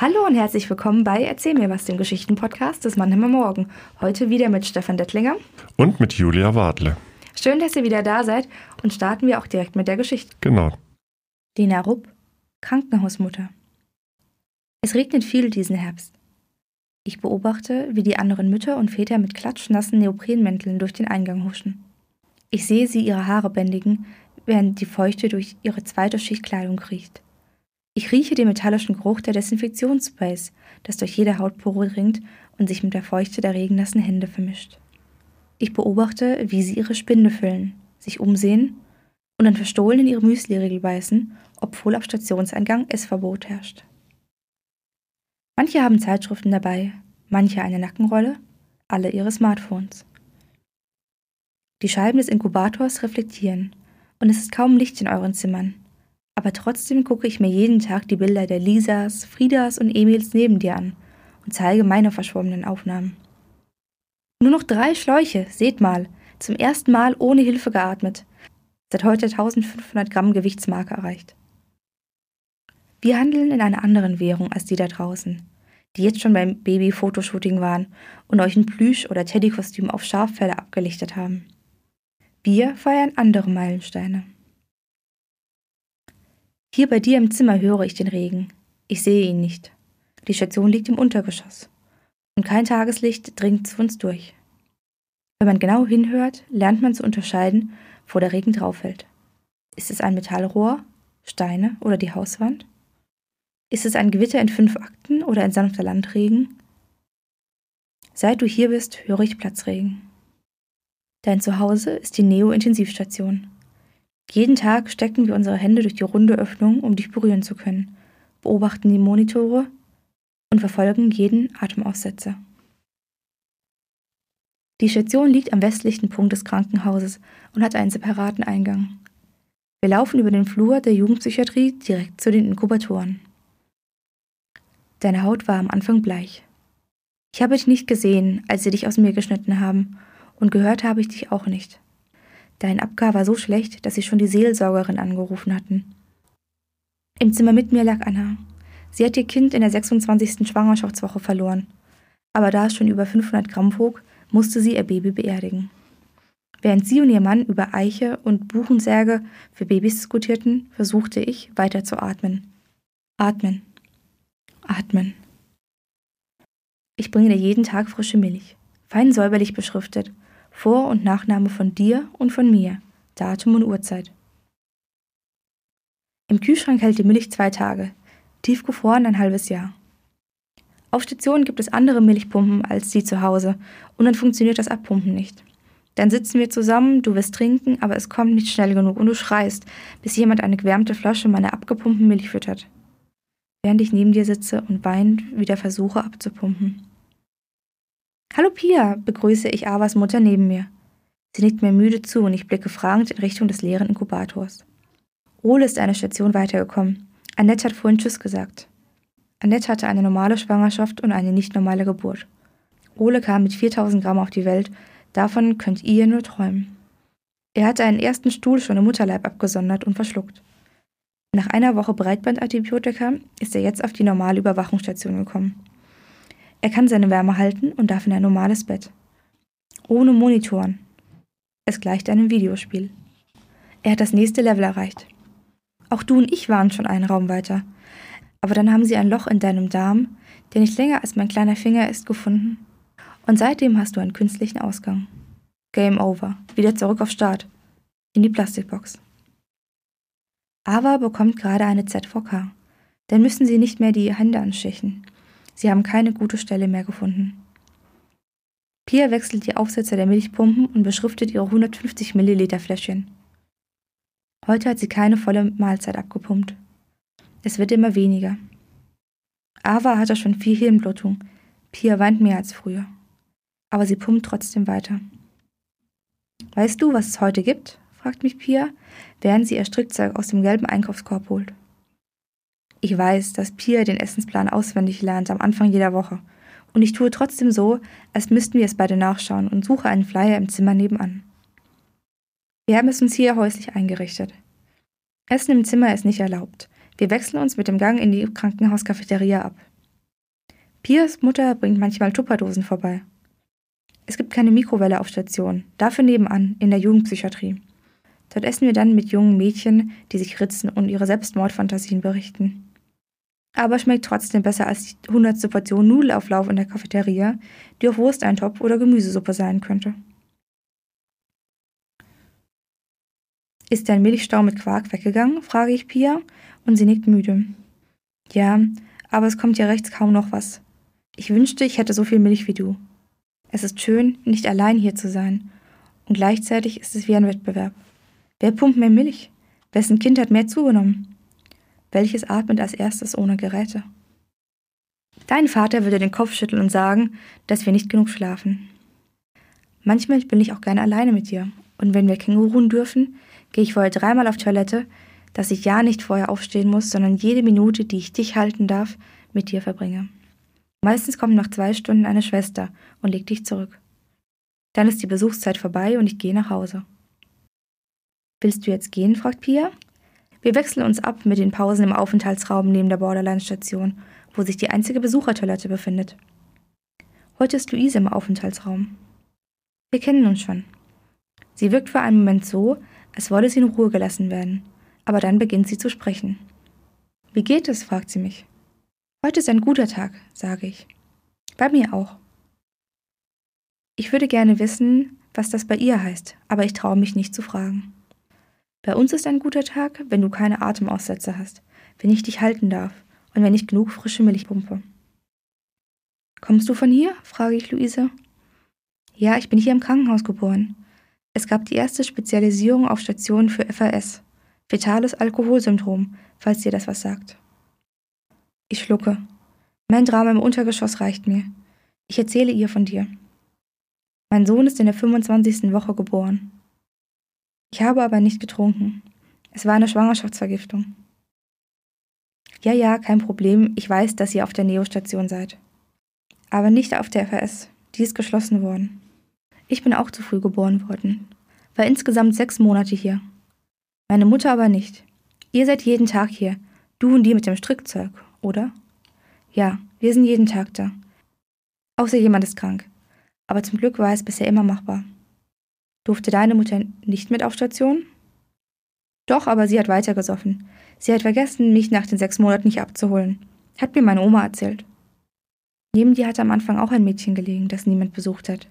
Hallo und herzlich willkommen bei Erzähl mir was, dem Geschichtenpodcast des Mannheimer Morgen. Heute wieder mit Stefan Dettlinger. Und mit Julia Wadle. Schön, dass ihr wieder da seid und starten wir auch direkt mit der Geschichte. Genau. Lena Rupp, Krankenhausmutter. Es regnet viel diesen Herbst. Ich beobachte, wie die anderen Mütter und Väter mit klatschnassen Neoprenmänteln durch den Eingang huschen. Ich sehe sie ihre Haare bändigen, während die Feuchte durch ihre zweite Schicht Kleidung kriecht. Ich rieche den metallischen Geruch der Desinfektionssprays, das durch jede Hautpore dringt und sich mit der Feuchte der regennassen Hände vermischt. Ich beobachte, wie sie ihre Spinde füllen, sich umsehen und dann verstohlen in ihre Müsli-Riegel beißen, obwohl ab Stationseingang Essverbot herrscht. Manche haben Zeitschriften dabei, manche eine Nackenrolle, alle ihre Smartphones. Die Scheiben des Inkubators reflektieren und es ist kaum Licht in euren Zimmern. Aber trotzdem gucke ich mir jeden Tag die Bilder der Lisas, Friedas und Emils neben dir an und zeige meine verschwommenen Aufnahmen. Nur noch drei Schläuche, seht mal, zum ersten Mal ohne Hilfe geatmet. Seit heute 1500 Gramm Gewichtsmarke erreicht. Wir handeln in einer anderen Währung als die da draußen, die jetzt schon beim Baby-Fotoshooting waren und euch ein Plüsch- oder Teddykostüm auf Schaffelle abgelichtet haben. Wir feiern andere Meilensteine. Hier bei dir im Zimmer höre ich den Regen. Ich sehe ihn nicht. Die Station liegt im Untergeschoss. Und kein Tageslicht dringt zu uns durch. Wenn man genau hinhört, lernt man zu unterscheiden, wo der Regen drauf fällt. Ist es ein Metallrohr, Steine oder die Hauswand? Ist es ein Gewitter in fünf Akten oder ein sanfter Landregen? Seit du hier bist, höre ich Platzregen. Dein Zuhause ist die Neo-Intensivstation. Jeden Tag stecken wir unsere Hände durch die runde Öffnung, um dich berühren zu können, beobachten die Monitore und verfolgen jeden Atemaussetzer. Die Station liegt am westlichen Punkt des Krankenhauses und hat einen separaten Eingang. Wir laufen über den Flur der Jugendpsychiatrie direkt zu den Inkubatoren. Deine Haut war am Anfang bleich. Ich habe dich nicht gesehen, als sie dich aus mir geschnitten haben, und gehört habe ich dich auch nicht. Dein Abgar war so schlecht, dass sie schon die Seelsorgerin angerufen hatten. Im Zimmer mit mir lag Anna. Sie hat ihr Kind in der 26. Schwangerschaftswoche verloren. Aber da es schon über 500 Gramm wog, musste sie ihr Baby beerdigen. Während sie und ihr Mann über Eiche und Buchensärge für Babys diskutierten, versuchte ich, weiter zu atmen. Atmen. Atmen. Ich bringe dir jeden Tag frische Milch, fein säuberlich beschriftet, vor- und Nachname von dir und von mir, Datum und Uhrzeit. Im Kühlschrank hält die Milch zwei Tage, tiefgefroren ein halbes Jahr. Auf Stationen gibt es andere Milchpumpen als die zu Hause und dann funktioniert das Abpumpen nicht. Dann sitzen wir zusammen, du wirst trinken, aber es kommt nicht schnell genug und du schreist, bis jemand eine gewärmte Flasche meiner abgepumpten Milch füttert. Während ich neben dir sitze und weinend wieder versuche abzupumpen. Hallo Pia, begrüße ich Avas Mutter neben mir. Sie nickt mir müde zu und ich blicke fragend in Richtung des leeren Inkubators. Ole ist eine Station weitergekommen. Annette hat vorhin Tschüss gesagt. Annette hatte eine normale Schwangerschaft und eine nicht normale Geburt. Ole kam mit 4000 Gramm auf die Welt, davon könnt ihr nur träumen. Er hatte einen ersten Stuhl schon im Mutterleib abgesondert und verschluckt. Nach einer Woche Breitbandantibiotika ist er jetzt auf die normale Überwachungsstation gekommen. Er kann seine Wärme halten und darf in ein normales Bett. Ohne Monitoren. Es gleicht einem Videospiel. Er hat das nächste Level erreicht. Auch du und ich waren schon einen Raum weiter. Aber dann haben sie ein Loch in deinem Darm, der nicht länger als mein kleiner Finger ist, gefunden. Und seitdem hast du einen künstlichen Ausgang. Game over. Wieder zurück auf Start. In die Plastikbox. Ava bekommt gerade eine ZVK. Dann müssen sie nicht mehr die Hände anstechen. Sie haben keine gute Stelle mehr gefunden. Pia wechselt die Aufsätze der Milchpumpen und beschriftet ihre 150 Milliliter Fläschchen. Heute hat sie keine volle Mahlzeit abgepumpt. Es wird immer weniger. Ava hatte schon viel Hirnblutung. Pia weint mehr als früher. Aber sie pumpt trotzdem weiter. Weißt du, was es heute gibt? fragt mich Pia, während sie ihr Strickzeug aus dem gelben Einkaufskorb holt. Ich weiß, dass Pia den Essensplan auswendig lernt am Anfang jeder Woche. Und ich tue trotzdem so, als müssten wir es beide nachschauen und suche einen Flyer im Zimmer nebenan. Wir haben es uns hier häuslich eingerichtet. Essen im Zimmer ist nicht erlaubt. Wir wechseln uns mit dem Gang in die Krankenhauskafeteria ab. Piers Mutter bringt manchmal Tupperdosen vorbei. Es gibt keine Mikrowelle auf Station, dafür nebenan, in der Jugendpsychiatrie. Dort essen wir dann mit jungen Mädchen, die sich ritzen und ihre Selbstmordfantasien berichten. Aber schmeckt trotzdem besser als die 100. Portion Nudelauflauf in der Cafeteria, die auch Wursteintopf oder Gemüsesuppe sein könnte. Ist dein Milchstau mit Quark weggegangen? frage ich Pia und sie nickt müde. Ja, aber es kommt ja rechts kaum noch was. Ich wünschte, ich hätte so viel Milch wie du. Es ist schön, nicht allein hier zu sein. Und gleichzeitig ist es wie ein Wettbewerb. Wer pumpt mehr Milch? Wessen Kind hat mehr zugenommen? Welches atmet als erstes ohne Geräte? Dein Vater würde den Kopf schütteln und sagen, dass wir nicht genug schlafen. Manchmal bin ich auch gerne alleine mit dir. Und wenn wir Känguruen dürfen, gehe ich vorher dreimal auf Toilette, dass ich ja nicht vorher aufstehen muss, sondern jede Minute, die ich dich halten darf, mit dir verbringe. Meistens kommt nach zwei Stunden eine Schwester und legt dich zurück. Dann ist die Besuchszeit vorbei und ich gehe nach Hause. Willst du jetzt gehen? fragt Pia. Wir wechseln uns ab mit den Pausen im Aufenthaltsraum neben der Borderline-Station, wo sich die einzige Besuchertoilette befindet. Heute ist Luise im Aufenthaltsraum. Wir kennen uns schon. Sie wirkt für einen Moment so, als wolle sie in Ruhe gelassen werden, aber dann beginnt sie zu sprechen. Wie geht es? fragt sie mich. Heute ist ein guter Tag, sage ich. Bei mir auch. Ich würde gerne wissen, was das bei ihr heißt, aber ich traue mich nicht zu fragen. Bei uns ist ein guter Tag, wenn du keine Atemaussätze hast, wenn ich dich halten darf und wenn ich genug frische Milch pumpe. Kommst du von hier? frage ich Luise. Ja, ich bin hier im Krankenhaus geboren. Es gab die erste Spezialisierung auf Stationen für FAS, fetales Alkoholsyndrom, falls dir das was sagt. Ich schlucke. Mein Drama im Untergeschoss reicht mir. Ich erzähle ihr von dir. Mein Sohn ist in der 25. Woche geboren. Ich habe aber nicht getrunken. Es war eine Schwangerschaftsvergiftung. Ja, ja, kein Problem. Ich weiß, dass ihr auf der Neostation seid. Aber nicht auf der FAS. Die ist geschlossen worden. Ich bin auch zu früh geboren worden. War insgesamt sechs Monate hier. Meine Mutter aber nicht. Ihr seid jeden Tag hier. Du und die mit dem Strickzeug oder? Ja, wir sind jeden Tag da. Außer jemand ist krank. Aber zum Glück war es bisher immer machbar. Durfte deine Mutter nicht mit auf Station? Doch, aber sie hat weitergesoffen. Sie hat vergessen, mich nach den sechs Monaten nicht abzuholen. Hat mir meine Oma erzählt. Neben dir hat am Anfang auch ein Mädchen gelegen, das niemand besucht hat.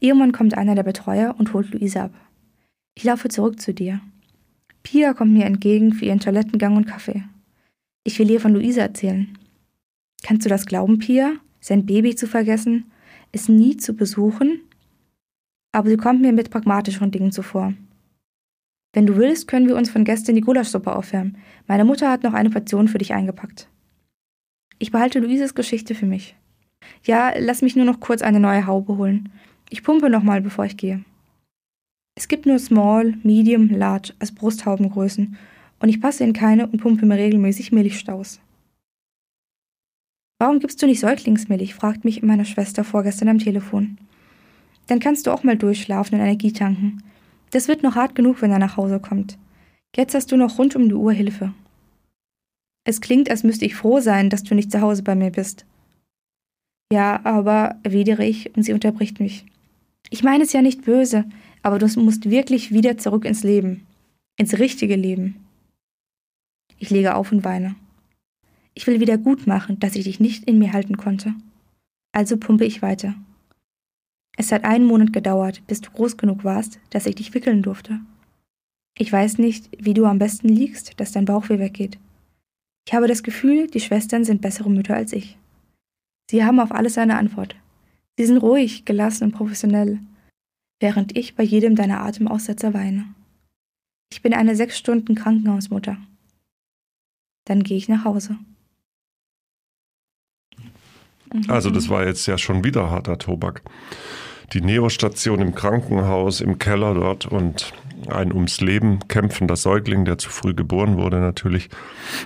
Irgendwann kommt einer der Betreuer und holt Luise ab. Ich laufe zurück zu dir. Pia kommt mir entgegen für ihren Toilettengang und Kaffee. Ich will ihr von Luise erzählen. Kannst du das glauben, Pia? Sein Baby zu vergessen? Es nie zu besuchen? Aber sie kommt mir mit pragmatischeren Dingen zuvor. Wenn du willst, können wir uns von gestern die Gulaschsuppe aufwärmen. Meine Mutter hat noch eine Portion für dich eingepackt. Ich behalte Luises Geschichte für mich. Ja, lass mich nur noch kurz eine neue Haube holen. Ich pumpe nochmal, bevor ich gehe. Es gibt nur Small, Medium, Large als Brusthaubengrößen und ich passe in keine und pumpe mir regelmäßig Milchstaus. Warum gibst du nicht Säuglingsmilch? fragt mich meine Schwester vorgestern am Telefon. Dann kannst du auch mal durchschlafen und Energie tanken. Das wird noch hart genug, wenn er nach Hause kommt. Jetzt hast du noch rund um die Uhr Hilfe. Es klingt, als müsste ich froh sein, dass du nicht zu Hause bei mir bist. Ja, aber, erwidere ich, und sie unterbricht mich. Ich meine es ja nicht böse, aber du musst wirklich wieder zurück ins Leben. Ins richtige Leben. Ich lege auf und weine. Ich will wieder gut machen, dass ich dich nicht in mir halten konnte. Also pumpe ich weiter. Es hat einen Monat gedauert, bis du groß genug warst, dass ich dich wickeln durfte. Ich weiß nicht, wie du am besten liegst, dass dein Bauchweh weggeht. Ich habe das Gefühl, die Schwestern sind bessere Mütter als ich. Sie haben auf alles eine Antwort. Sie sind ruhig, gelassen und professionell, während ich bei jedem deiner Atemaussetzer weine. Ich bin eine sechs Stunden Krankenhausmutter. Dann gehe ich nach Hause. Mhm. Also das war jetzt ja schon wieder harter Tobak. Die Neostation im Krankenhaus, im Keller dort und ein ums Leben kämpfender Säugling, der zu früh geboren wurde natürlich.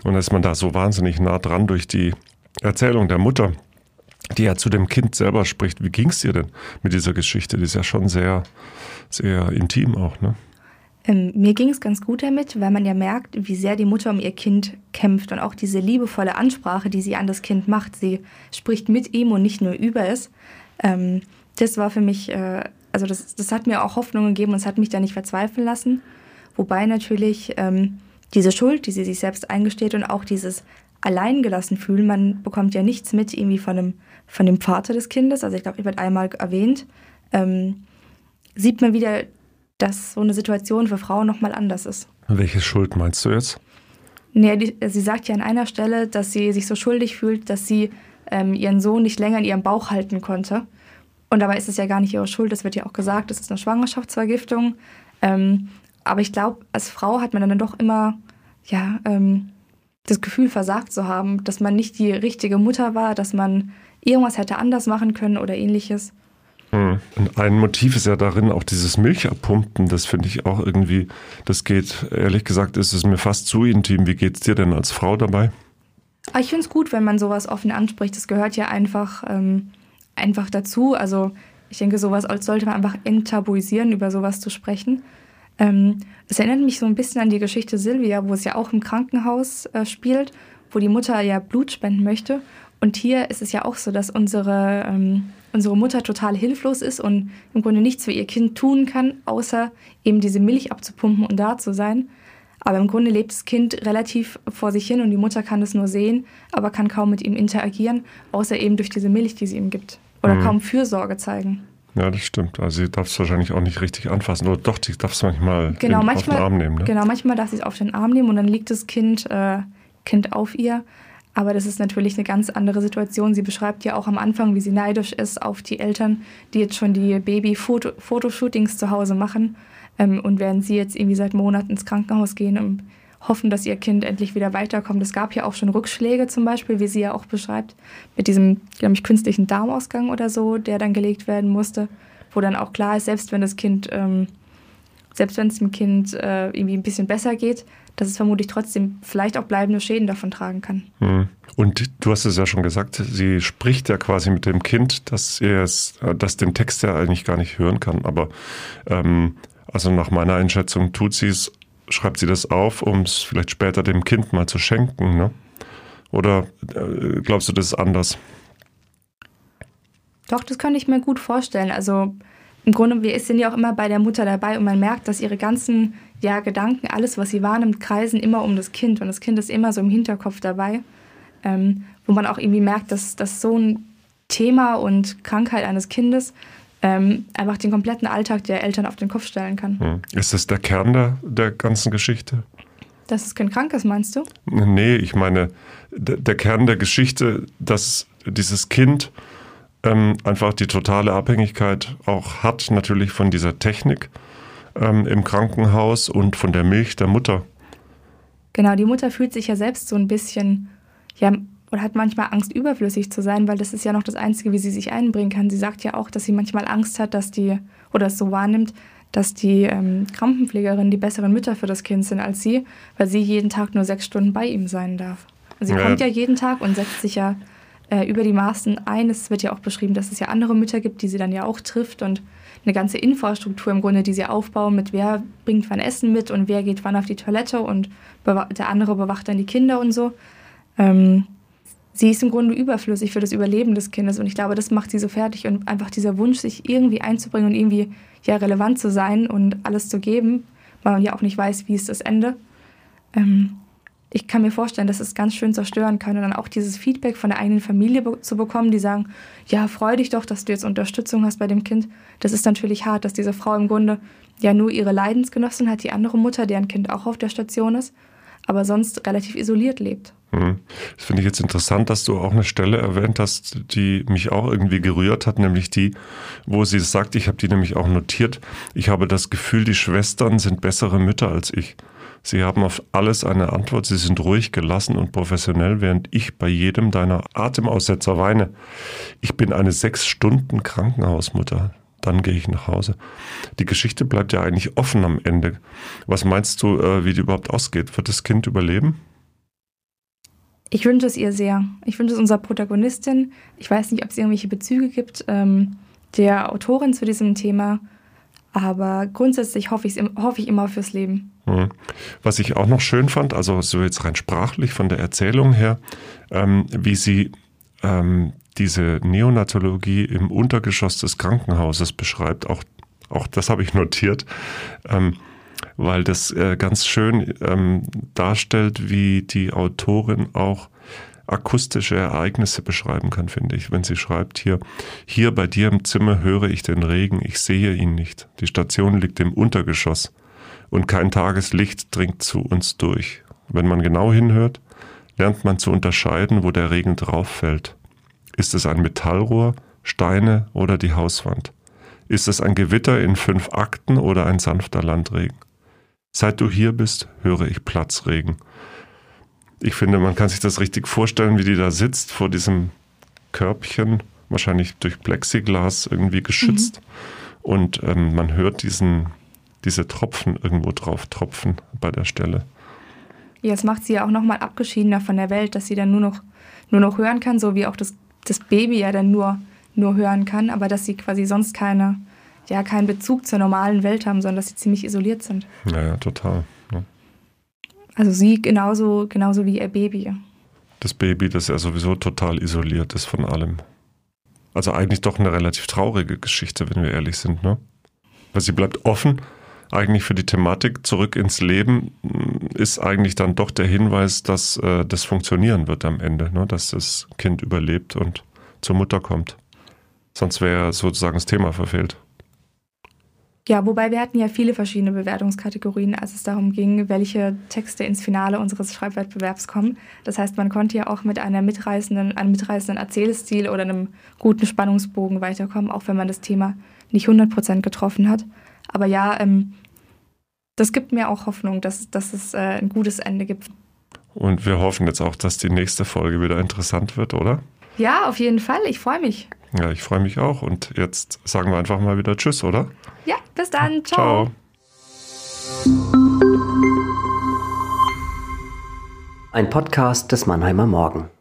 Und ist man da so wahnsinnig nah dran durch die Erzählung der Mutter, die ja zu dem Kind selber spricht. Wie ging es dir denn mit dieser Geschichte? Die ist ja schon sehr, sehr intim auch, ne? Ähm, mir ging es ganz gut damit, weil man ja merkt, wie sehr die Mutter um ihr Kind kämpft und auch diese liebevolle Ansprache, die sie an das Kind macht. Sie spricht mit ihm und nicht nur über es. Ähm, das war für mich, äh, also das, das hat mir auch Hoffnung gegeben und es hat mich da nicht verzweifeln lassen. Wobei natürlich ähm, diese Schuld, die sie sich selbst eingesteht und auch dieses alleingelassen fühlen, man bekommt ja nichts mit irgendwie von dem, von dem Vater des Kindes. Also ich glaube, ich werde einmal erwähnt. Ähm, sieht man wieder dass so eine Situation für Frauen nochmal anders ist. Welche Schuld meinst du jetzt? Nee, die, sie sagt ja an einer Stelle, dass sie sich so schuldig fühlt, dass sie ähm, ihren Sohn nicht länger in ihrem Bauch halten konnte. Und dabei ist es ja gar nicht ihre Schuld, das wird ja auch gesagt, das ist eine Schwangerschaftsvergiftung. Ähm, aber ich glaube, als Frau hat man dann doch immer ja, ähm, das Gefühl, versagt zu haben, dass man nicht die richtige Mutter war, dass man irgendwas hätte anders machen können oder ähnliches. Und ein Motiv ist ja darin auch dieses Milchabpumpen. Das finde ich auch irgendwie, das geht, ehrlich gesagt, ist es mir fast zu intim. Wie geht es dir denn als Frau dabei? Ah, ich finde es gut, wenn man sowas offen anspricht. Das gehört ja einfach, ähm, einfach dazu. Also ich denke, sowas sollte man einfach enttabuisieren, über sowas zu sprechen. Ähm, es erinnert mich so ein bisschen an die Geschichte Silvia, wo es ja auch im Krankenhaus äh, spielt, wo die Mutter ja Blut spenden möchte. Und hier ist es ja auch so, dass unsere ähm, unsere Mutter total hilflos ist und im Grunde nichts für ihr Kind tun kann, außer eben diese Milch abzupumpen und da zu sein. Aber im Grunde lebt das Kind relativ vor sich hin und die Mutter kann es nur sehen, aber kann kaum mit ihm interagieren, außer eben durch diese Milch, die sie ihm gibt. Oder mhm. kaum Fürsorge zeigen. Ja, das stimmt. Also sie darf es wahrscheinlich auch nicht richtig anfassen. Oder doch, sie darf es manchmal genau, manchmal, auf den Arm nehmen. Ne? Genau, manchmal darf sie es auf den Arm nehmen und dann liegt das Kind, äh, kind auf ihr. Aber das ist natürlich eine ganz andere Situation. Sie beschreibt ja auch am Anfang, wie sie neidisch ist auf die Eltern, die jetzt schon die Baby-Fotoshootings zu Hause machen. Ähm, und während sie jetzt irgendwie seit Monaten ins Krankenhaus gehen und hoffen, dass ihr Kind endlich wieder weiterkommt. Es gab ja auch schon Rückschläge zum Beispiel, wie sie ja auch beschreibt, mit diesem, glaube ich, künstlichen Darmausgang oder so, der dann gelegt werden musste, wo dann auch klar ist, selbst wenn das Kind, ähm, selbst wenn es dem Kind äh, irgendwie ein bisschen besser geht, dass es vermutlich trotzdem vielleicht auch bleibende Schäden davon tragen kann. Hm. Und du hast es ja schon gesagt, sie spricht ja quasi mit dem Kind, dass er es, dass den Text ja eigentlich gar nicht hören kann. Aber ähm, also nach meiner Einschätzung tut sie es, schreibt sie das auf, um es vielleicht später dem Kind mal zu schenken, ne? Oder äh, glaubst du, das ist anders? Doch, das könnte ich mir gut vorstellen. Also im Grunde, wir sind ja auch immer bei der Mutter dabei und man merkt, dass ihre ganzen ja, Gedanken, alles, was sie wahrnimmt, kreisen immer um das Kind und das Kind ist immer so im Hinterkopf dabei, ähm, wo man auch irgendwie merkt, dass, dass so ein Thema und Krankheit eines Kindes ähm, einfach den kompletten Alltag der Eltern auf den Kopf stellen kann. Hm. Ist das der Kern der, der ganzen Geschichte? Dass das Kind krank ist, meinst du? Nee, ich meine, der, der Kern der Geschichte, dass dieses Kind ähm, einfach die totale Abhängigkeit auch hat, natürlich von dieser Technik ähm, im Krankenhaus und von der Milch der Mutter. Genau, die Mutter fühlt sich ja selbst so ein bisschen, ja, oder hat manchmal Angst, überflüssig zu sein, weil das ist ja noch das Einzige, wie sie sich einbringen kann. Sie sagt ja auch, dass sie manchmal Angst hat, dass die, oder es so wahrnimmt, dass die ähm, Krankenpflegerinnen die besseren Mütter für das Kind sind als sie, weil sie jeden Tag nur sechs Stunden bei ihm sein darf. Sie ja. kommt ja jeden Tag und setzt sich ja äh, über die Maßen ein. Es wird ja auch beschrieben, dass es ja andere Mütter gibt, die sie dann ja auch trifft und eine ganze Infrastruktur im Grunde, die sie aufbauen, mit wer bringt wann Essen mit und wer geht wann auf die Toilette und der andere bewacht dann die Kinder und so. Ähm, sie ist im Grunde überflüssig für das Überleben des Kindes und ich glaube, das macht sie so fertig und einfach dieser Wunsch, sich irgendwie einzubringen und irgendwie ja relevant zu sein und alles zu geben, weil man ja auch nicht weiß, wie ist das Ende. Ähm, ich kann mir vorstellen, dass es ganz schön zerstören kann und dann auch dieses Feedback von der eigenen Familie be zu bekommen, die sagen, ja, freu dich doch, dass du jetzt Unterstützung hast bei dem Kind. Das ist natürlich hart, dass diese Frau im Grunde ja nur ihre Leidensgenossin hat, die andere Mutter, deren Kind auch auf der Station ist, aber sonst relativ isoliert lebt. Mhm. Das finde ich jetzt interessant, dass du auch eine Stelle erwähnt hast, die mich auch irgendwie gerührt hat, nämlich die, wo sie sagt, ich habe die nämlich auch notiert, ich habe das Gefühl, die Schwestern sind bessere Mütter als ich. Sie haben auf alles eine Antwort. Sie sind ruhig, gelassen und professionell, während ich bei jedem deiner Atemaussetzer weine. Ich bin eine sechs Stunden Krankenhausmutter. Dann gehe ich nach Hause. Die Geschichte bleibt ja eigentlich offen am Ende. Was meinst du, äh, wie die überhaupt ausgeht? Wird das Kind überleben? Ich wünsche es ihr sehr. Ich wünsche es unserer Protagonistin. Ich weiß nicht, ob es irgendwelche Bezüge gibt, ähm, der Autorin zu diesem Thema. Aber grundsätzlich hoffe, hoffe ich immer fürs Leben. Mhm. Was ich auch noch schön fand, also so jetzt rein sprachlich von der Erzählung her, ähm, wie sie ähm, diese Neonatologie im Untergeschoss des Krankenhauses beschreibt. Auch, auch das habe ich notiert, ähm, weil das äh, ganz schön ähm, darstellt, wie die Autorin auch akustische Ereignisse beschreiben kann, finde ich. Wenn sie schreibt hier, hier bei dir im Zimmer höre ich den Regen, ich sehe ihn nicht. Die Station liegt im Untergeschoss und kein Tageslicht dringt zu uns durch. Wenn man genau hinhört, lernt man zu unterscheiden, wo der Regen drauf fällt. Ist es ein Metallrohr, Steine oder die Hauswand? Ist es ein Gewitter in fünf Akten oder ein sanfter Landregen? Seit du hier bist, höre ich Platzregen ich finde, man kann sich das richtig vorstellen, wie die da sitzt vor diesem Körbchen, wahrscheinlich durch Plexiglas irgendwie geschützt. Mhm. Und ähm, man hört diesen, diese Tropfen irgendwo drauf tropfen bei der Stelle. Ja, es macht sie ja auch nochmal abgeschiedener von der Welt, dass sie dann nur noch, nur noch hören kann, so wie auch das, das Baby ja dann nur, nur hören kann, aber dass sie quasi sonst keine, ja, keinen Bezug zur normalen Welt haben, sondern dass sie ziemlich isoliert sind. Ja, ja, total. Also sie genauso, genauso wie ihr Baby. Das Baby, das ja sowieso total isoliert ist von allem. Also eigentlich doch eine relativ traurige Geschichte, wenn wir ehrlich sind, ne? Weil sie bleibt offen, eigentlich für die Thematik zurück ins Leben ist eigentlich dann doch der Hinweis, dass äh, das funktionieren wird am Ende, ne? dass das Kind überlebt und zur Mutter kommt. Sonst wäre sozusagen das Thema verfehlt. Ja, wobei wir hatten ja viele verschiedene Bewertungskategorien, als es darum ging, welche Texte ins Finale unseres Schreibwettbewerbs kommen. Das heißt, man konnte ja auch mit einer mitreißenden, einem mitreißenden Erzählstil oder einem guten Spannungsbogen weiterkommen, auch wenn man das Thema nicht 100% getroffen hat. Aber ja, ähm, das gibt mir auch Hoffnung, dass, dass es äh, ein gutes Ende gibt. Und wir hoffen jetzt auch, dass die nächste Folge wieder interessant wird, oder? Ja, auf jeden Fall. Ich freue mich. Ja, ich freue mich auch. Und jetzt sagen wir einfach mal wieder Tschüss, oder? Ja, bis dann. Ciao. Ciao. Ein Podcast des Mannheimer Morgen.